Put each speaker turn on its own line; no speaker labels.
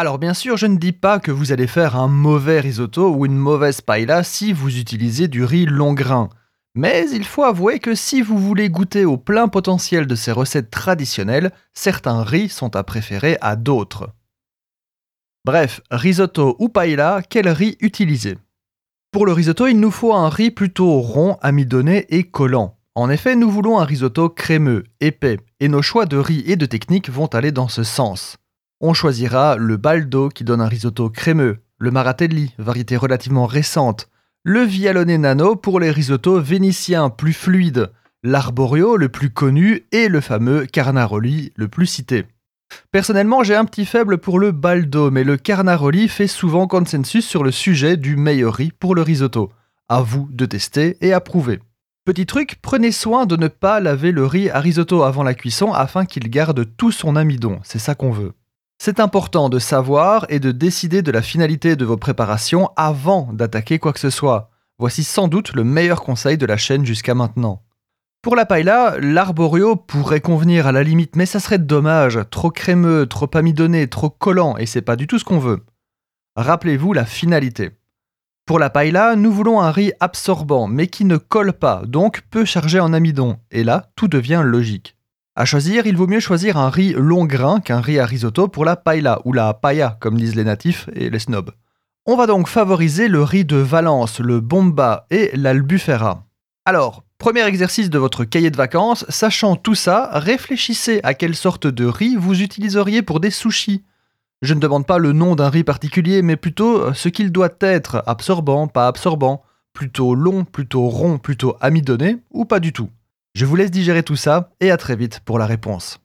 Alors bien sûr, je ne dis pas que vous allez faire un mauvais risotto ou une mauvaise paella si vous utilisez du riz long grain. Mais il faut avouer que si vous voulez goûter au plein potentiel de ces recettes traditionnelles, certains riz sont à préférer à d'autres. Bref, risotto ou paella, quel riz utiliser? Pour le risotto, il nous faut un riz plutôt rond, amidonné et collant. En effet, nous voulons un risotto crémeux, épais, et nos choix de riz et de technique vont aller dans ce sens. On choisira le baldo qui donne un risotto crémeux, le maratelli, variété relativement récente, le vialone nano pour les risottos vénitiens plus fluides, l'arborio le plus connu et le fameux carnaroli le plus cité. Personnellement, j'ai un petit faible pour le baldo, mais le carnaroli fait souvent consensus sur le sujet du meilleur riz pour le risotto. À vous de tester et approuver. Petit truc, prenez soin de ne pas laver le riz à risotto avant la cuisson afin qu'il garde tout son amidon, c'est ça qu'on veut. C'est important de savoir et de décider de la finalité de vos préparations avant d'attaquer quoi que ce soit. Voici sans doute le meilleur conseil de la chaîne jusqu'à maintenant. Pour la paella, l'arborio pourrait convenir à la limite, mais ça serait dommage, trop crémeux, trop amidonné, trop collant, et c'est pas du tout ce qu'on veut. Rappelez-vous la finalité. Pour la paella, nous voulons un riz absorbant, mais qui ne colle pas, donc peu chargé en amidon, et là, tout devient logique. À choisir, il vaut mieux choisir un riz long grain qu'un riz à risotto pour la paella ou la paella, comme disent les natifs et les snobs. On va donc favoriser le riz de Valence, le bomba et l'albufera. Alors, premier exercice de votre cahier de vacances, sachant tout ça, réfléchissez à quelle sorte de riz vous utiliseriez pour des sushis. Je ne demande pas le nom d'un riz particulier, mais plutôt ce qu'il doit être, absorbant, pas absorbant, plutôt long, plutôt rond, plutôt amidonné, ou pas du tout. Je vous laisse digérer tout ça et à très vite pour la réponse.